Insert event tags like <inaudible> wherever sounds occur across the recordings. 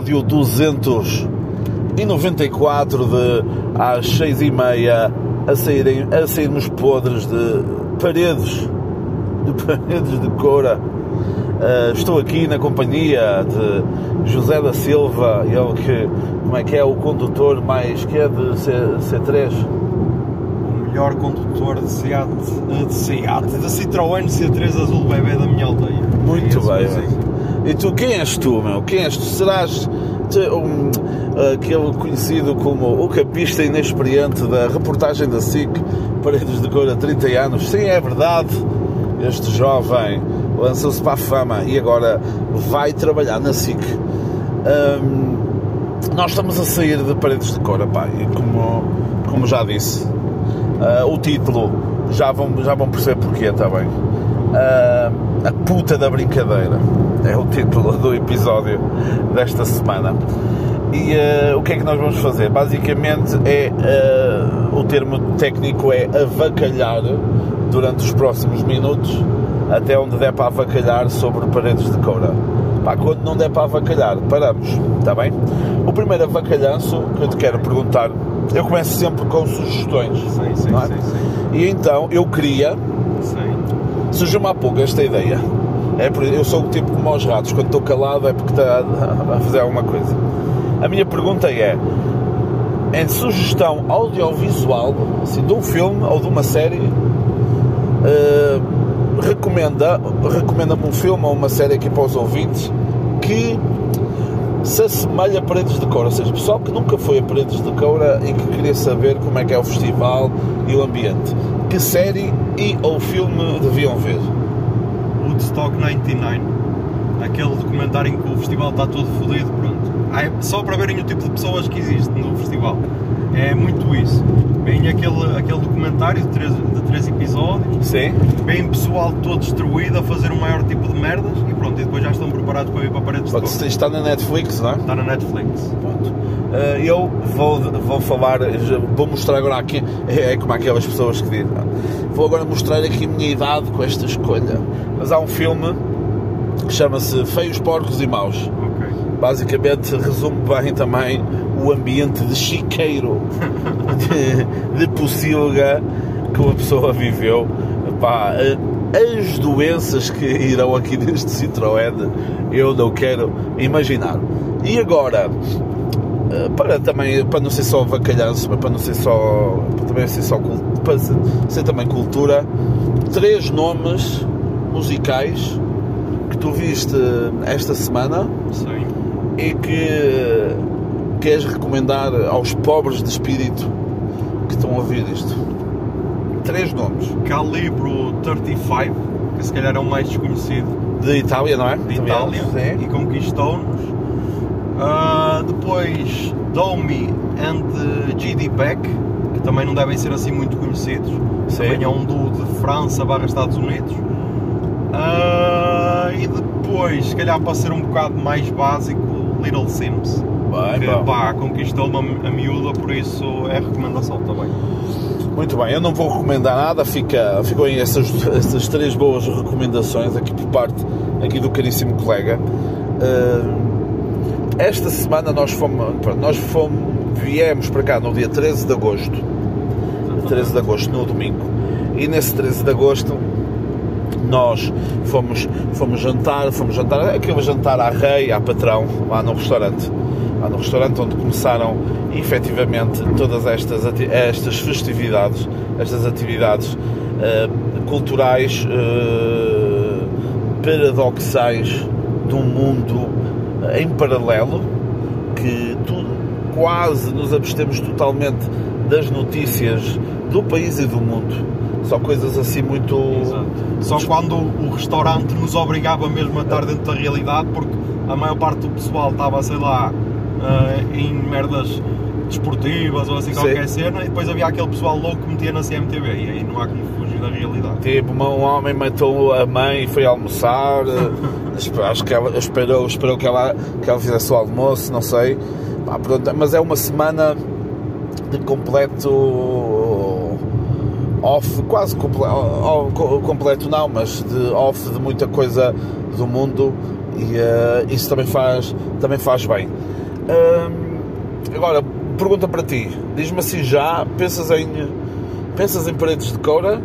episódio 294 de às seis e meia a, saírem, a sairmos podres de paredes, de paredes de cora. Uh, estou aqui na companhia de José da Silva, ele que, como é que é, o condutor mais, que é de C, C3? O melhor condutor de Seat, de Seat, de Citroën C3 Azul Bebê da minha aldeia. Muito é bem. E tu, quem és tu, meu? Quem és tu? Serás um, aquele conhecido como o capista inexperiente da reportagem da SIC Paredes de Cor há 30 anos? Sim, é verdade. Este jovem lançou-se para a fama e agora vai trabalhar na SIC. Um, nós estamos a sair de Paredes de Cor, pá, e como, como já disse, uh, o título já vão, já vão perceber porquê, está bem? Uh, a puta da brincadeira é o título do episódio desta semana. E uh, o que é que nós vamos fazer? Basicamente é uh, o termo técnico é avacalhar durante os próximos minutos até onde der para avacalhar sobre paredes de coura. Pá, quando não der para avacalhar, paramos, está bem? O primeiro avacalhanço que eu te quero perguntar, eu começo sempre com sugestões. Sim, sim, é? sim, sim. E então eu queria, Sim. Surgiu-me há pouco esta ideia. É eu sou o tipo como aos ratos, quando estou calado é porque está a, fazer alguma coisa. A minha pergunta é: em sugestão audiovisual, assim, de um filme ou de uma série, recomenda, recomenda-me um filme ou uma série aqui para os ouvintes que se assemelha a Paredes de Coura, ou seja, pessoal que nunca foi a Paredes de Coura e que queria saber como é que é o festival e o ambiente. Que série e ou filme deviam ver? Woodstock 99. Aquele documentário em que o festival está todo fodido, pronto. É só para verem o tipo de pessoas que existe no festival. É muito isso. Vem aquele, aquele documentário de três, de três episódios, Sim. vem pessoal todo destruído a fazer o maior tipo de merdas e pronto, e depois já estão preparados para ir para paredes de Pronto, couro. Está na Netflix, não é? Está na Netflix. Pronto. Eh, Eu vou, vou falar, vou mostrar agora aqui, é como aquelas pessoas que dizem, vou agora mostrar aqui a minha idade com esta escolha. Mas há um filme que chama-se Feios, Porcos e Maus. Basicamente resume bem também o ambiente de chiqueiro, de, de pocilga que uma pessoa viveu. Pá, as doenças que irão aqui neste Citroën, eu não quero imaginar. E agora, eh, para também para não ser só vacalhanço, mas para não ser só para também ser só para ser também cultura, três nomes musicais que tu viste esta semana Sim. E que queres recomendar aos pobres de espírito que estão a ouvir isto. Três nomes. Calibro 35, que se calhar é o mais desconhecido De Itália, não é? de Itália Sim. e conquistou-nos. Ah, depois Domi and GD Beck, que também não devem ser assim muito conhecidos. Sim. Também é um duo de França barra Estados Unidos. Ah, e depois, se calhar para ser um bocado mais básico, Little Sims. Bem, que bom. pá, conquistou-me a, miúda, por isso é recomendação também. Muito bem, eu não vou recomendar nada, fica, ficam aí essas, essas três boas recomendações aqui por parte aqui do caríssimo colega. Uh, esta semana nós fomos, nós fomos, viemos para cá no dia 13 de agosto, 13 de agosto, no domingo, e nesse 13 de agosto nós fomos, fomos jantar, fomos jantar, aquele jantar à rei, à patrão, lá no restaurante, lá no restaurante onde começaram efetivamente todas estas, estas festividades, estas atividades eh, culturais eh, paradoxais de um mundo eh, em paralelo que quase nos abstemos totalmente das notícias do país e do mundo. Só coisas assim muito. Só quando o restaurante nos obrigava mesmo a estar dentro da realidade, porque a maior parte do pessoal estava, sei lá, eh, em merdas desportivas ou assim Sim. qualquer cena, e depois havia aquele pessoal louco que metia na CMTV, e aí não há como fugir da realidade. Tipo, um homem matou a mãe e foi almoçar. eh, <laughs> Acho que ela esperou, esperou que, ela, que ela fizesse o almoço, não sei. Pá, pronto, mas é uma semana de completo off, quase comple- completo não, mas de off de muita coisa do mundo E eh, isso também faz, também faz bem. Hum, agora, pergunta para ti. Diz-me assim já, pensas em, pensas em paredes de coura?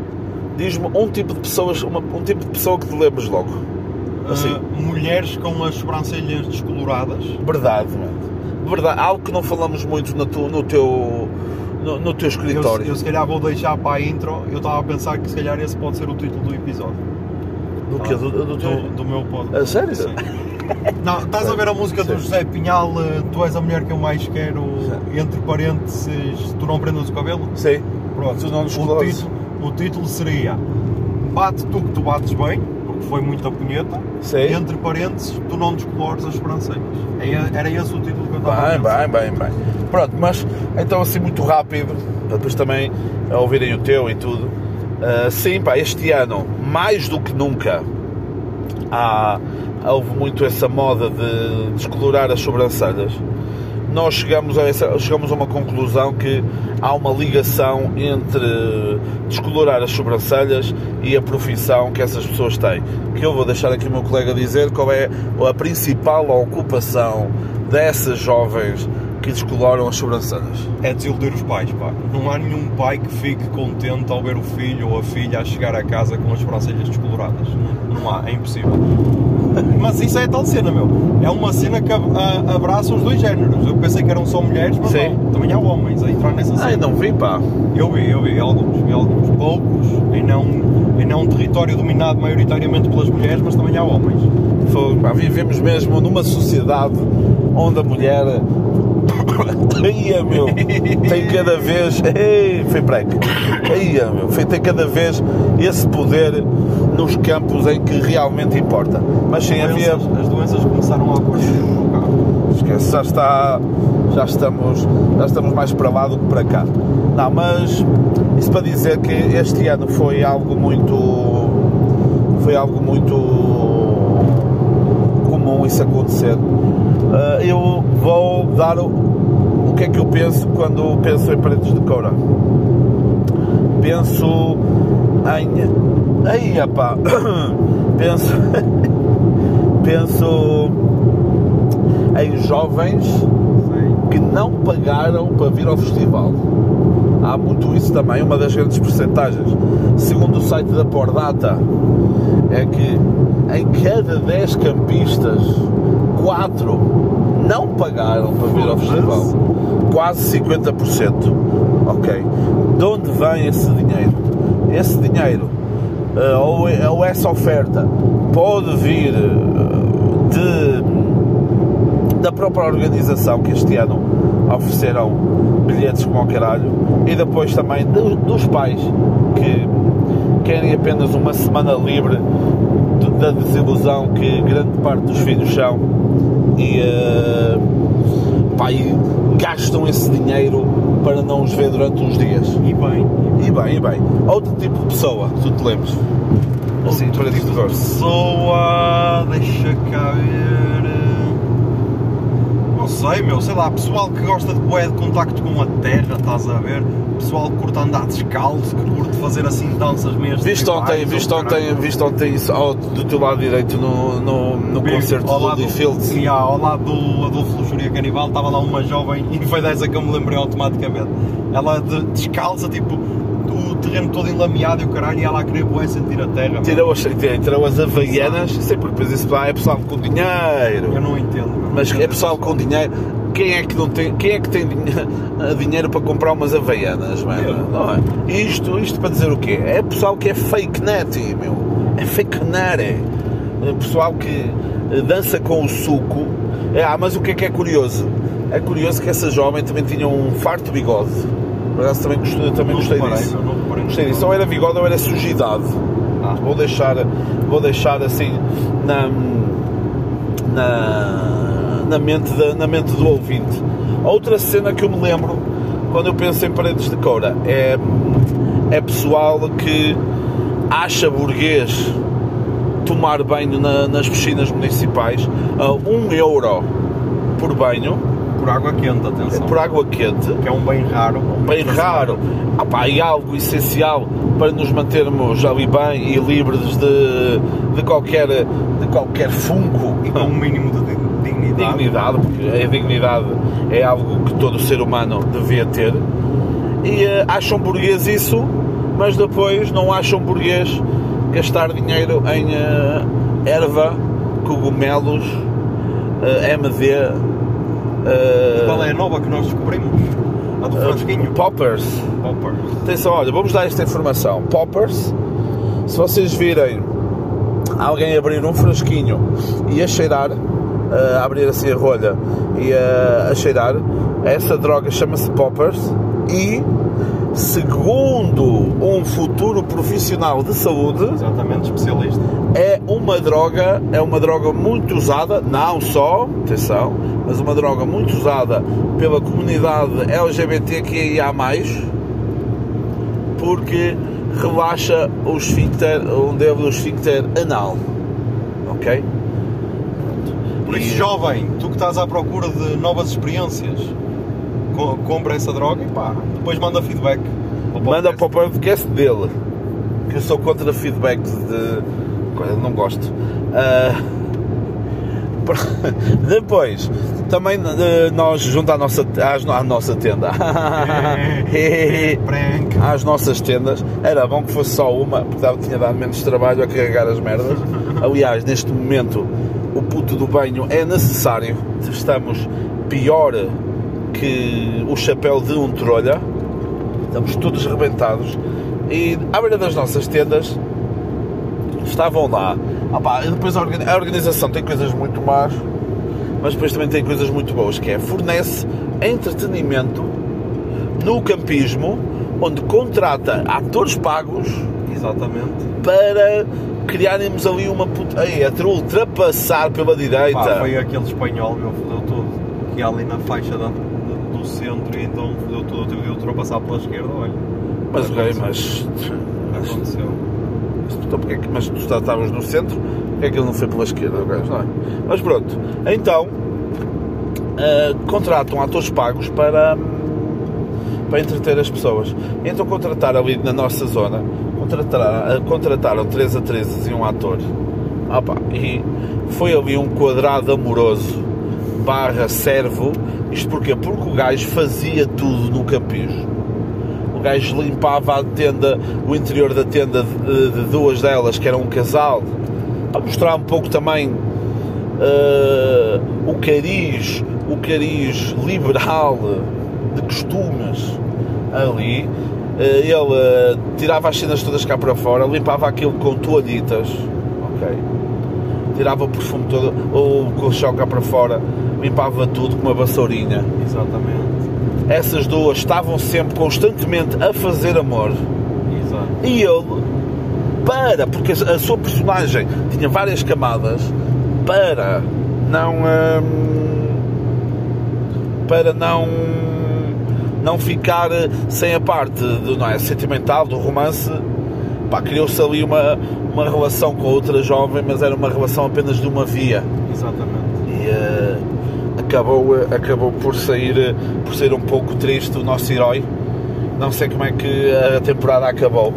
Diz-me um tipo de pessoas, uma- um tipo de pessoa que te lembres logo. Assim, Ah, mulheres com as sobrancelhas descoloradas. verdade, mano. Verdade, algo que não falamos muito no, tu- no teu, no, no teu Eu, escritório. eu se calhar vou deixar para a intro. Eu estava a pensar que se calhar esse pode ser o título do episódio. do, quê? Do, do teu... Do, do meu pod. A sério? Sim. Não, estás a ver a música do. José Pinhal, eh, Tu és a mulher que eu mais quero, entre parênteses, tu não prendas o cabelo? Sim. Pronto, Tu não o, descolores. título, o título seria Bate tu que tu bates bem, porque foi muita punheta, Sim. entre parênteses, tu não descolores as sobrancelhas. Era era esse o título que eu estava a pensar. bem, bem, bem. Pronto, mas então assim muito rápido, para depois também a ouvirem o teu e tudo. Ah, sim, pá, este ano, mais do que nunca, há, houve muito essa moda de descolorar as sobrancelhas. Nós chegamos a, essa, chegamos a uma conclusão que há uma ligação entre descolorar as sobrancelhas e a profissão que essas pessoas têm. Que eu vou deixar aqui o meu colega dizer qual é a principal ocupação dessas jovens que descoloram as sobrancelhas. É desiludir os pais, pá. Não há nenhum pai que fique contente ao ver o filho ou a filha a chegar a casa com as sobrancelhas descoloradas. Não, não há, é impossível. <laughs> Mas isso é tal cena, meu. É uma cena que abraça os dois géneros. Eu pensei que eram só mulheres, mas Sim. não. Também há homens a entrar nessa cena. Ai, não vi, pá. Eu vi, eu vi, alguns, vi alguns. Poucos, em não, em não um território dominado maioritariamente pelas mulheres, mas também há homens. Foi- pá, vivemos mesmo numa sociedade onde a mulher. Ia, meu, tem cada vez. Ei, foi break. Ia, meu, foi- tem cada vez esse poder nos campos em que realmente importa. Mas sim, havia. As doenças começaram a carro. Esquece, já está. Já estamos, já estamos mais para lá do que para cá. Não, mas isso para dizer que este ano foi algo muito. Foi algo muito comum isso acontecer. Ah, eu vou dar o, o que é que eu penso quando penso em paredes de coura. Penso em. Aí, epá! <coughs> Penso. <coughs> penso em jovens que não pagaram para vir ao festival. Há muito isso também, uma das grandes percentagens. Segundo o site da Pordata, é que em cada 10 campistas, 4 não pagaram para vir ao festival. Quase 50%. Ok. De onde vem esse dinheiro? Esse dinheiro, eh, ou, ou essa oferta, pode vir eh, de da própria organização que este ano ofereceram bilhetes como ao caralho e depois também do- dos pais que querem apenas uma semana livre de- da desilusão que grande parte dos filhos são e, eh, pá, e gastam esse dinheiro para não os ver durante uns dias. E bem, E bem, e bem. Outro tipo de pessoa, que tu te lembres? Assim, para ti de pessoa, deixa cá ver. Sei, meu, sei lá, pessoal que gosta de bué de contacto com a terra, estás a ver? Pessoal que curte andar descalço, que curte fazer assim danças mesmo. Viste ontem, viste ontem, viste ontem isso ao- do teu lado direito no, no, no concerto do Lee Fields? Sim, ao lado do Adolfo Luxúria Canibal estava lá uma jovem <laughs> e foi dessa que eu me lembrei automaticamente. Ela de, descalça, tipo, terreno todo enlameado e o caralho, e ela a querer bué sentir a terra. Tirou as, tirou as havaianas, sei porque depois isso lá é pessoal com Eu dinheiro. não entendo. meu. Mas é pessoal com dinheiro. Quem é que não tem, quem é que tem dinhe- <laughs> dinheiro para comprar umas havaianas, mano? Eu. Não é? Isto, isto para dizer o quê? É pessoal que é fake net, meu. É fake net. É pessoal que eh, dança com o suco. É, ah, mas o que é que é curioso? É curioso que essa jovem também tinha um farto bigode. Por acaso também gostei, também Não gostei reparei, disso. não. Gostei disso. Ou era bigode ou era sujidade. Ah. Vou deixar, vou deixar assim na, na, na, mente da, na mente do ouvinte. Outra cena que eu me lembro quando eu penso em paredes de coura é, é pessoal que acha burguês tomar banho na- nas piscinas municipais a 1 euro por banho por água quente, É atenção. por água quente, Que é um bem raro. bem raro. Ah pá, e algo essencial para nos mantermos ali bem e livres de, de, qualquer, de qualquer fungo E com um mínimo de di- dignidade. dignidade, porque a dignidade é algo que todo ser humano devia ter. E eh, acham burguês isso, mas depois não acham burguês gastar dinheiro em eh, erva, cogumelos, eh, MD. Eh, Qual é a nova que nós descobrimos? A do eh, frasquinho. Poppers. Poppers. Atenção, olha, vamos dar esta informação. Poppers, se vocês virem alguém abrir um frasquinho e a cheirar, a abrir assim a rolha e a, a cheirar, essa droga chama-se Poppers e, segundo um futuro profissional de saúde, Exatamente, especialista. é uma droga, é uma droga muito usada, não só, atenção, mas uma droga muito usada pela comunidade LGBTQIA+, porque relaxa o esfíncter, o dedo do esfíncter anal, ok? Por isso, E- jovem, tu que estás à procura de novas experiências, co- compra essa droga e pá, depois manda feedback. ao Manda para o podcast dele, que eu sou contra feedback de. Não gosto. Ah, <laughs> Depois, também eh, nós, junto à nossa, às- à nossa tenda, <laughs> Prank. às nossas tendas, era bom que fosse só uma, porque tinha dado menos trabalho a carregar as merdas. Aliás, neste momento, o puto do banho é necessário. Estamos pior que o chapéu de um trolha. Estamos todos rebentados. E à beira das nossas tendas estavam lá. Ah pá, e depois a organi- a organização tem coisas muito más, mas depois também tem coisas muito boas, que é fornece entretenimento no campismo, onde contrata atores pagos Exatamente. para criarmos ali uma puta. Ter ultrapassar pela direita. Pá, foi aquele espanhol, meu, fodeu tudo. Que ia ali na faixa da- do, centro e então fodeu tudo. Eu tive de ultrapassar pela esquerda, olha. Mas, ok, mas, Aconteceu. Então, porque é que- mas tu está- estavas no centro, porque é que ele não foi pela esquerda? o gajo, não é? Mas pronto, então ah, contratam atores pagos para, para entreter as pessoas. Então contrataram ali na nossa zona, contrataram, contrataram 3 atrizes e um ator. Pá, e foi ali um quadrado amoroso barra servo. Isto porquê? Porque o gajo fazia tudo no campismo. Gajo limpava a tenda, o interior da tenda de, de duas delas, que eram um casal, para mostrar um pouco também eh, o cariz, o cariz liberal de costumes ali. Eh, ele eh, tirava as cenas todas cá para fora, limpava aquilo com toalhitas, ok? Tirava o perfume todo, ou o colchão cá para fora, limpava tudo com uma vassourinha Exatamente. Essas duas estavam sempre constantemente a fazer amor Exato. e ele para porque a sua personagem tinha várias camadas para não hum, para não não ficar sem a parte do não é, sentimental do romance pá, criou-se ali uma, uma relação com outra jovem mas era uma relação apenas de uma via Exatamente. e eh, acabou, acabou por sair por ser um pouco triste o nosso herói. Não sei como é que a temporada acabou.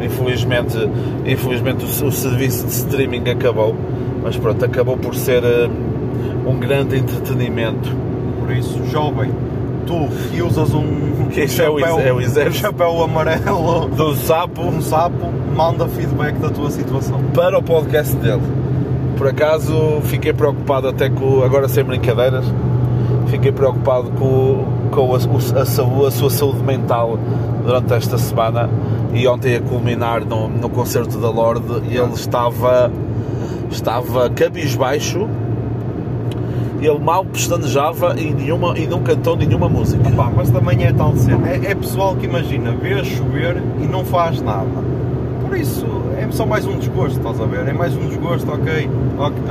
Infelizmente infelizmente o, o serviço de streaming acabou. Mas pronto, acabou por ser eh, um grande entretenimento. Por isso, jovem, tu que usas um, <laughs> Isso é o é o um chapéu amarelo, do sapo. um sapo, manda feedback da tua situação. para o podcast dele por acaso fiquei preocupado até com agora sem brincadeiras fiquei preocupado com, com a, a a sua saúde mental durante esta semana e ontem a culminar no, no concerto da Lorde ele estava estava cabisbaixo ele mal pestanejava e, nenhuma, e não cantou nenhuma música Pá, mas também é tal de cena. É, é pessoal que imagina, vê a chover e não faz nada. Por isso, é só mais um desgosto, estás a ver? É mais um desgosto, ok.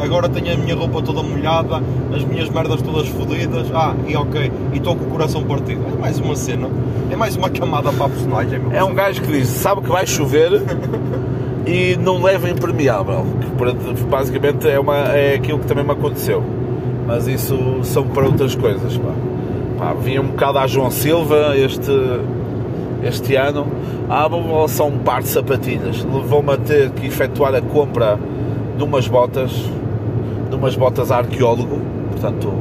Agora tenho a minha roupa toda molhada, as minhas merdas todas fodidas. Ah, e ok. E estou com o coração partido. É mais uma cena. É mais uma camada para a personagem, meu. É um gajo que diz, sabe que vai chover <laughs> e não leva impermeável. Que, basicamente é, uma, é aquilo que também me aconteceu. mas isso são para outras coisas. Pá. Pá, vinha um bocado a João Silva este, este ano. Ah, vou só um par de sapatilhas. Vou-me a ter que efetuar a compra de umas botas, de umas botas arqueólogo. Portanto,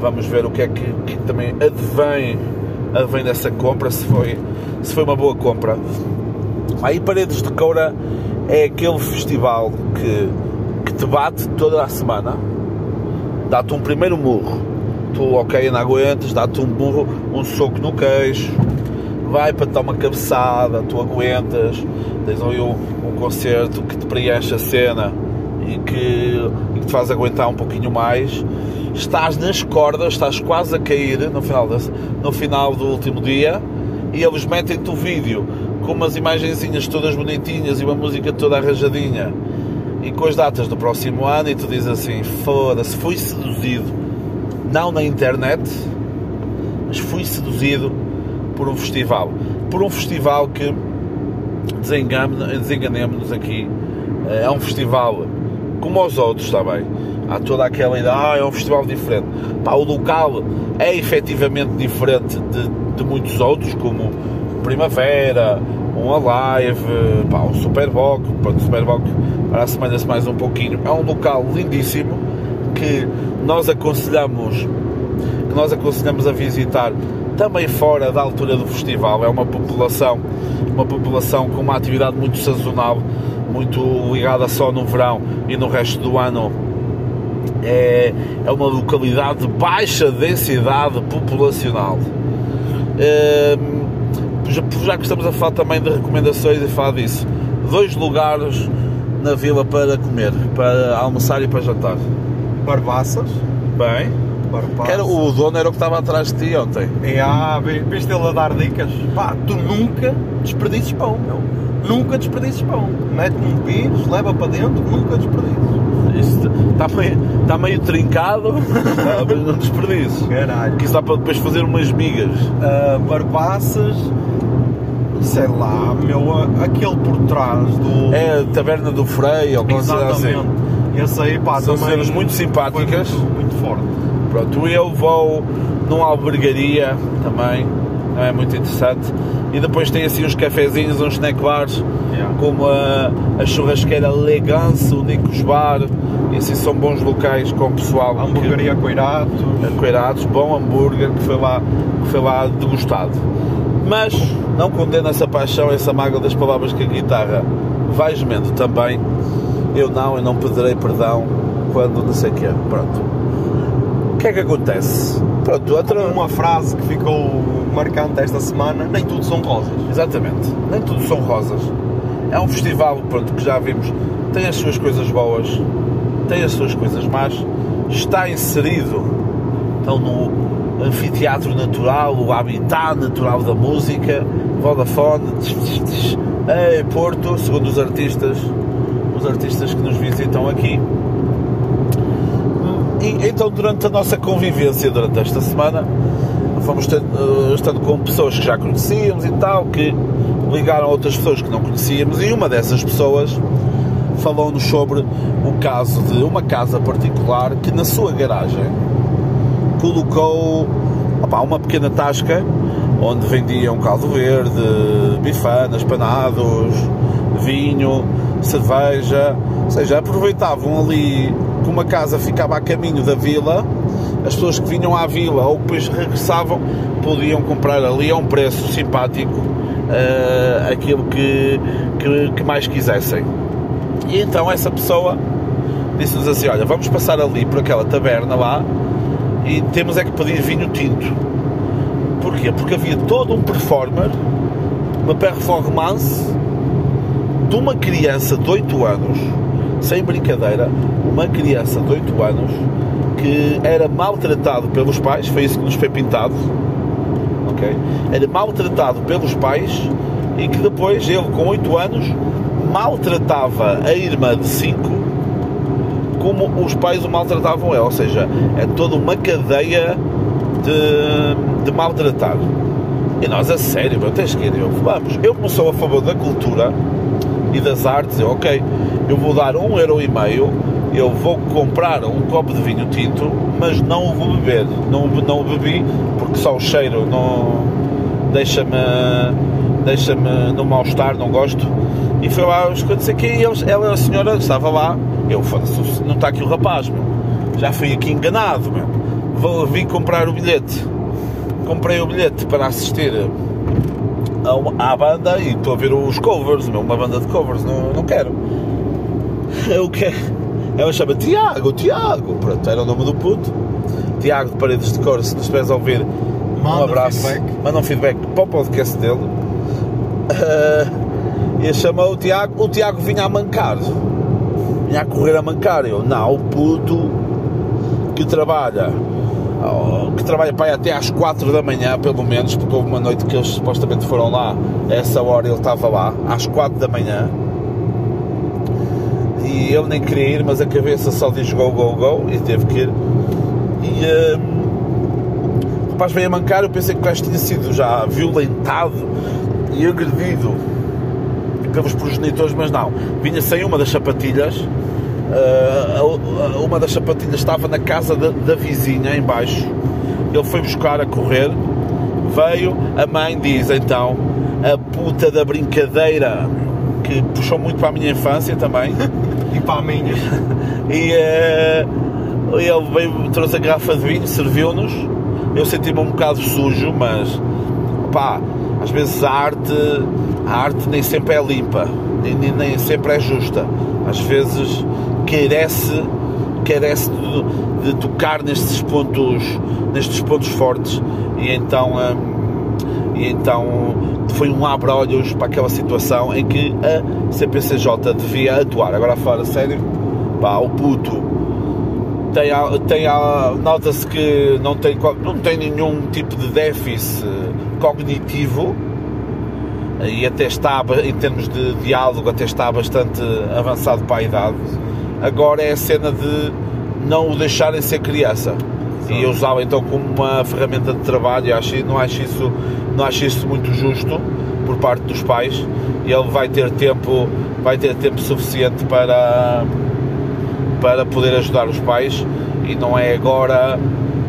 vamos ver o que é que, que também advém, advém dessa compra, se foi, se foi uma boa compra. Aí Paredes de Coura é aquele festival que, que te bate toda a semana, dá-te um primeiro murro, tu ok, não aguentas, dá-te um burro, um soco no queixo, vai para te dar uma cabeçada, tu aguentas, tens ali um, um concerto que te preenche a cena e que, e que te faz aguentar um pouquinho mais. Estás nas cordas, estás quase a cair no final, no final do último dia e eles metem-te o vídeo com umas imagenzinhas todas bonitinhas e uma música toda arranjadinha. E com as datas do próximo ano e tu dizes assim, foda-se, fui seduzido. Não na internet mas fui seduzido por um festival. Por um festival que desenganemos-nos aqui. É um festival como os outros, está bem? Há toda aquela ideia, ah, é um festival diferente. Pá, o local é efetivamente diferente de, de muitos outros como Primavera, um Alive, pá, um Superboc, pronto, a semana mais um pouquinho. É um local lindíssimo que nós aconselhamos que nós aconselhamos a visitar também fora da altura do festival. É uma população, uma população com uma atividade muito sazonal, muito ligada só no verão e no resto do ano é, é uma localidade de baixa densidade populacional. É, já que estamos a falar também de recomendações e falar disso, dois lugares na vila para comer, para almoçar e para jantar. Barbaças. Bem. Era, o dono era o que estava atrás de ti ontem. É, ah, viste ele a dar dicas? Pá, tu nunca desperdices pão, meu. Nunca desperdices pão. Mete um pires, leva para dentro, nunca desperdices. Está meio, está meio trincado, <laughs> mas não desperdices. Caralho. Que isso dá para depois fazer umas migas. Uh, barbaças, sei lá, meu, aquele por trás do. É a Taberna do Freio, ou coisa assim. Exatamente. Esse aí, pá, São cenas muito simpáticas. Muito, muito forte. Pronto, eu vou numa albergaria também, não é muito interessante. E depois tem assim uns cafezinhos, uns snack bars, Yeah. como a, a churrasqueira Legance, o Nicos Bar. E assim são bons locais com o pessoal. A hamburgueria Coiratos. que- Coirados, bom hambúrguer que foi lá, que foi lá degustado. Mas não condena essa paixão, essa mágoa das palavras que a guitarra vai gemendo também. Eu não, eu não pedirei perdão quando não sei o quê. Pronto. O que é que acontece? Pronto, outra... Uma frase que ficou marcante esta semana: nem tudo são rosas. Exatamente. Nem tudo são rosas. É um festival, pronto, que já vimos, tem as suas coisas boas, tem as suas coisas más, está inserido então, no anfiteatro natural, o habitat natural da música, Vodafone, tch, tch, tch, Porto, segundo os artistas, os artistas que nos visitam aqui. Então, durante a nossa convivência durante esta semana, fomos tendo, eh, estando com pessoas que já conhecíamos e tal, que ligaram a outras pessoas que não conhecíamos, e uma dessas pessoas falou-nos sobre o caso de uma casa particular que na sua garagem colocou opá, uma pequena tasca onde vendiam caldo verde, bifanas, panados, vinho, cerveja, ou seja, aproveitavam ali que uma casa ficava a caminho da vila, as pessoas que vinham à vila ou que depois regressavam podiam comprar ali a um preço simpático eh, aquilo que, que, que mais quisessem. E então essa pessoa disse-nos assim, olha, vamos passar ali por aquela taberna lá e temos é que pedir vinho tinto. Porquê? Porque havia todo um performer, uma performance de uma criança de 8 anos, sem brincadeira, uma criança de 8 anos que era maltratado pelos pais, foi isso que nos foi pintado, ok? Era maltratado pelos pais e que depois ele, com 8 anos, maltratava a irmã de 5 como os pais o maltratavam ele, ou seja, é toda uma cadeia de, de maltratar. E nós, a sério, meu, tens que ir, eu, vamos, eu como sou a favor da cultura e das artes, eu, ok, eu vou dar um euro e meio eu vou comprar um copo de vinho tinto, mas não o vou beber. Não, não o bebi porque só o cheiro não deixa-me deixa-me no mal-estar, não gosto. E foi lá esconder aqui e eles, ela, a senhora, estava lá. Eu, não está aqui o rapaz, meu. já fui aqui enganado, meu. Vou, vim comprar o bilhete. Comprei o bilhete para assistir a uma- à banda e estou a ver os covers, meu, uma banda de covers, não, não quero. Eu quero. Ela chama Tiago, Tiago, pronto, era o nome do puto. Tiago de Paredes de Cor, se nos estiveres a ouvir, um Manda abraço. feedback. Manda um feedback para o podcast dele. Ah, e chamou o Tiago, o Tiago vinha a mancar. Vinha a correr a mancar. Eu, não, o puto que trabalha, que trabalha para até às 4 da manhã, pelo menos, porque houve uma noite que eles supostamente foram lá, essa hora ele estava lá, às 4 da manhã. E ele nem queria ir, mas a cabeça só diz go, go, go, e teve que ir. E hum, o rapaz veio a mancar, eu pensei que o gajo tinha sido já violentado e agredido pelos progenitores, mas não. Vinha sem uma das sapatilhas. A- uma das sapatilhas estava na casa da, da vizinha, em baixo. Ele foi buscar a correr. Veio, a mãe diz então, a puta da brincadeira, que puxou muito para a minha infância também. <laughs> E para a minha. <laughs> E eh, ele veio, trouxe a garrafa de vinho, serviu-nos. Eu senti-me um bocado sujo, mas pá, às vezes a arte, a arte nem sempre é limpa, nem- nem sempre é justa. Às vezes carece, carece de, de tocar nestes pontos, nestes pontos fortes. E então, hum, e então foi um abra-olhos para aquela situação em que a CPCJ devia atuar. Agora a falar a sério, pá, o puto tem, tem nota-se que não tem, não tem nenhum tipo de déficit cognitivo e até está, em termos de diálogo, até está bastante avançado para a idade. Agora é a cena de não o deixarem ser criança e usá-lo então como uma ferramenta de trabalho. Eu acho, não, acho isso, não acho isso muito justo por parte dos pais. Ele vai ter tempo, vai ter tempo suficiente para para poder ajudar os pais e não é agora,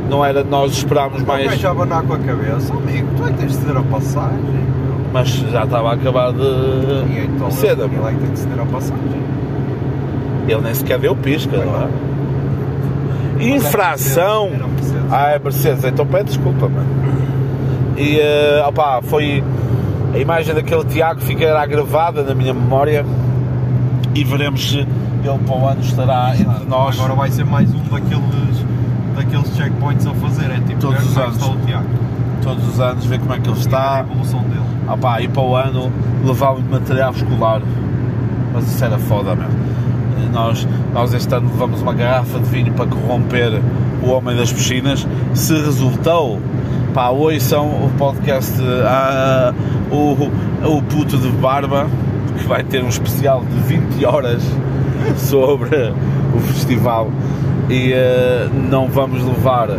não era nós esperarmos Vai mais, já abanar com a cabeça. Amigo, tu é que tens de ceder a passagem. meu. mas já estava a acabar de E então cedo. ele é que tem de ceder a passagem. Ele nem sequer deu pisca, não é? Infração! Ah, é Mercedes, então pede desculpa, mano. E eh, opá, foi a imagem daquele Tiago ficará gravada na minha memória e veremos se ele para o ano estará entre nós. Agora vai ser mais um daqueles, daqueles checkpoints a fazer. É tipo, Todos ver os é anos. o Tiago. todos os anos, ver como é que ele A está. evolução dele. Opá, e para o ano levava-me material escolar. Mas isso era foda, mesmo. Nós, nós este ano levamos uma garrafa de vinho para corromper o homem das piscinas. Se resultou, pá, hoje são o podcast ah, o, o puto de barba, que vai ter um especial de 20 horas sobre o festival. E eh, não vamos levar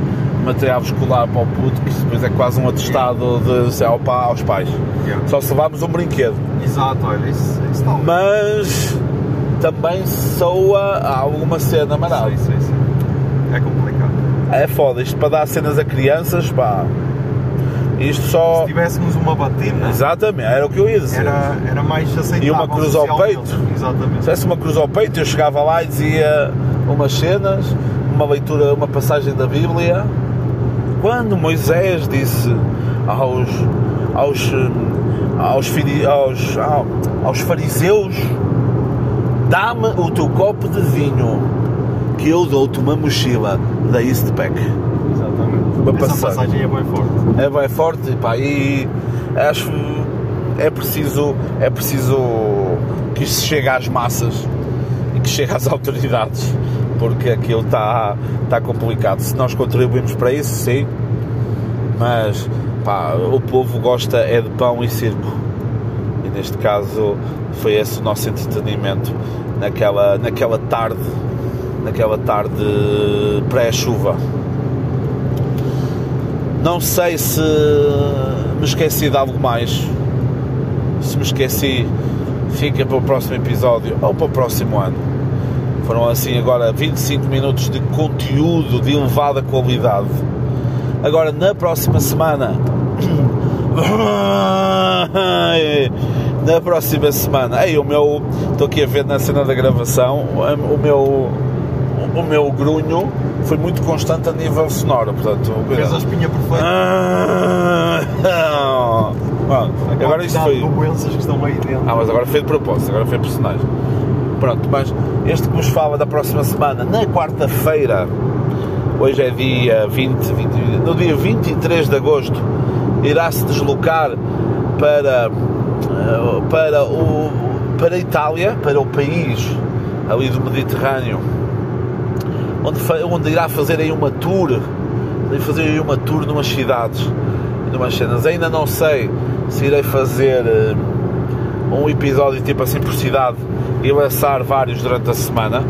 material escolar para o puto, que depois é quase um atestado de céu para aos pais. Yeah. Só se levarmos um brinquedo. Exato, olha, isso, isso está Mas também soa a alguma cena marada. Sim, sim, sim. É complicado. É foda, isto para dar cenas a crianças, pá. Isto Se só. tivéssemos uma batina, Exatamente, era o que eu ia dizer. era, era mais aceitável. E uma cruz ao peito. Exatamente. Se tivesse uma cruz ao peito, eu chegava lá e dizia umas cenas, uma leitura, uma passagem da Bíblia. Quando Moisés disse aos, aos, hum, aos, aos, ao- aos fariseus: Dá-me o teu copo de vinho, que eu dou-te uma mochila da Eastpack. Exatamente. Uma Essa passagem. passagem é bem forte. É bem forte pá, e acho é preciso, é preciso que isto chegue às massas e que chegue às autoridades porque aquilo está está complicado. Se nós contribuímos para isso, sim, mas pá, o povo gosta é de pão e circo e neste caso foi esse o nosso entretenimento naquela, naquela tarde naquela tarde pré-chuva não sei se me esqueci de algo mais. Se me esqueci, fica para o próximo episódio ou para o próximo ano. Foram assim agora 25 minutos de conteúdo de elevada qualidade. Agora na próxima semana. Na próxima semana. Ei, o meu. Estou aqui a ver na cena da gravação. O meu. O meu grunho foi muito constante a nível sonoro. Portanto, Fez a espinha perfeita. Ah, Bom, agora isto foi. doenças que estão aí dentro. Ah, mas agora foi de propósito, agora foi personagem. Pronto, mas este que vos fala da próxima semana, na quarta-feira, hoje é dia 20, 20, no dia 23 de agosto, irá se deslocar para, eh, para, o, para a Itália, para o país ali do Mediterrâneo, onde, onde irá fazer aí uma tour, irá fazer aí uma tour numas cidades, numas cenas. Ainda não sei se irei fazer eh, um episódio tipo assim por cidade e lançar vários durante a semana,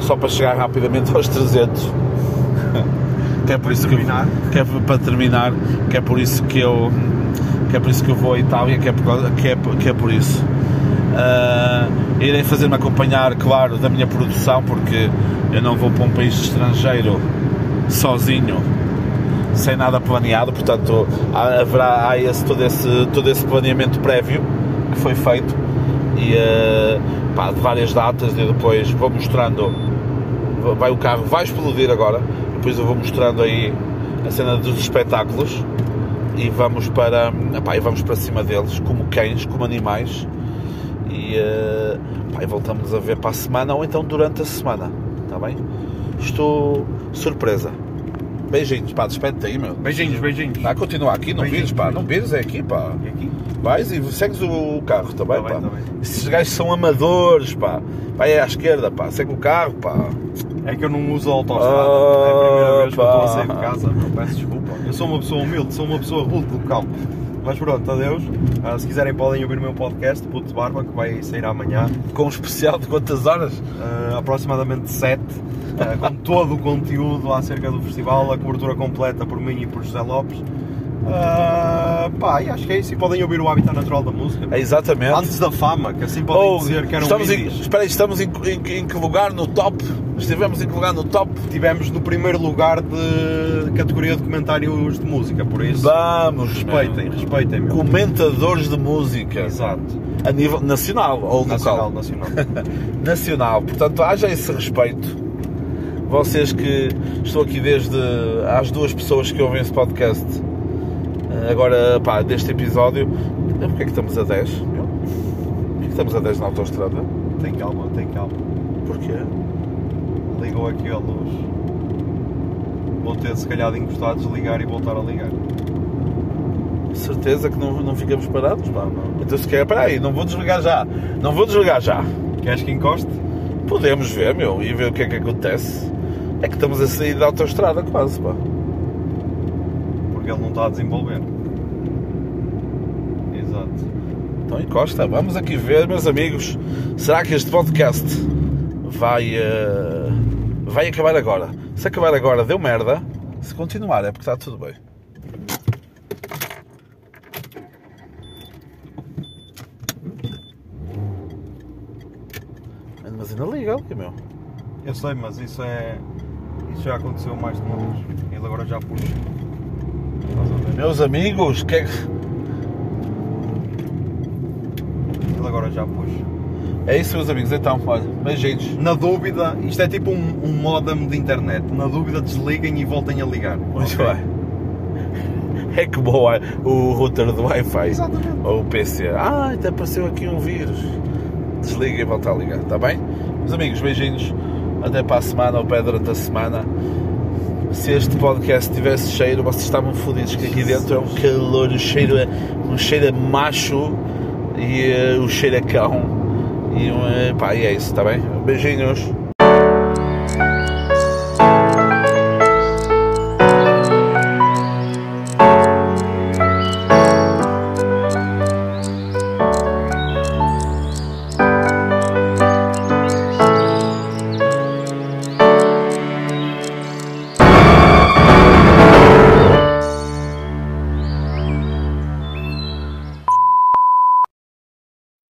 só para chegar rapidamente <laughs> aos 300. Que é por isso que que é para terminar, que é por isso que eu que é por isso que eu vou à Itália, que é por, causa- que é, que é por isso. Ah, irei fazer-me acompanhar, claro, da minha produção, porque eu não vou para um país estrangeiro sozinho, sem nada planeado, portanto há- haverá há esse, todo, esse, todo esse planeamento prévio que foi feito e ah, pá, de várias datas e depois vou mostrando vai o carro vai explodir agora depois eu vou mostrando aí a cena dos espetáculos e vamos para epá, e vamos para cima deles como cães, como animais e, eh, pá, e voltamos a ver para a semana ou então durante a semana está bem? estou surpresa beijinhos, pá, despede-te aí meu Beijinhos, beijinhos. Vai continuar aqui, não Beijinhos, vires, pá, não vires, é aqui, pá. E aqui? Vais e segues o carro também, Tá bem, pá. tá bem. Esses gajos são amadores, pá. Vai à esquerda, pá. Segue o carro, pá. É que eu não uso a autostrada. é a primeira vez que eu estou a sair de casa. Peço desculpa. Eu sou uma pessoa humilde, sou uma pessoa rude do campo. Mas pronto, adeus. Ah, se quiserem podem ouvir o meu podcast, Puto de Barba, que vai sair amanhã. Com um especial de quantas horas? ah, aproximadamente 7, com todo o conteúdo acerca do festival, a cobertura completa por mim e por José Lopes. Ah, pá, e acho que é isso. E podem ouvir o Habitat Natural da Música. É exatamente. Antes da fama, que assim podem Ou, dizer que eram estamos em, espera aí, estamos em, em- em que lugar no top? Estivemos em que lugar no top? Tivemos no primeiro lugar de categoria de comentários de música, por isso Vamos, respeitem, meu. respeitem, meu. Comentadores de música. Exato. A nível nacional ou Nacional, local? nacional. <laughs> nacional. Portanto, haja esse respeito. Vocês que estou aqui desde às duas pessoas que ouvem esse podcast. eh, Agora, pá, deste episódio. Porquê é que estamos a 10? meu? Porquê que estamos a 10 na autostrada? tem calma, tem calma. Porquê? Ligou aqui a luz. Vou ter se calhar de encostar, desligar e voltar a ligar. Certeza que não, não ficamos parados? Pá? Então se quer, peraí, não vou desligar já. Não vou desligar já. Queres que encoste? Podemos ver, meu, e ver o que é que acontece. É que estamos a sair da autostrada quase, pá. Porque ele não está a desenvolver. Exato. Então encosta, vamos aqui ver, meus amigos. Será que este podcast vai, eh, vai acabar agora? Se acabar agora, deu merda. Se continuar, é porque está tudo bem. Mas ainda liga ali, meu. Eu sei, mas isso é. Isso já aconteceu mais de uma vez. Ele agora já puxa. Meus amigos, que é que... Ele agora já puxa. É isso, meus amigos. Então, olha, beijinhos. Na dúvida, isto é tipo um, um modem de internet. Na dúvida, desliguem e voltem a ligar. Muito Ok? bem. É que boa o router do Wi-Fi. Exatamente. Ou o PC. Ah, até apareceu aqui um vírus. Desliga e volta a ligar, está bem? Meus amigos, beijinhos. Até para a semana ou para durante a semana. Se este podcast tivesse cheiro, vocês estavam fodidos, que aqui dentro é um calor, o cheiro é, um cheiro a macho e o cheiro a cão. E, um, eh, pá, e é isso, está bem? Beijinhos.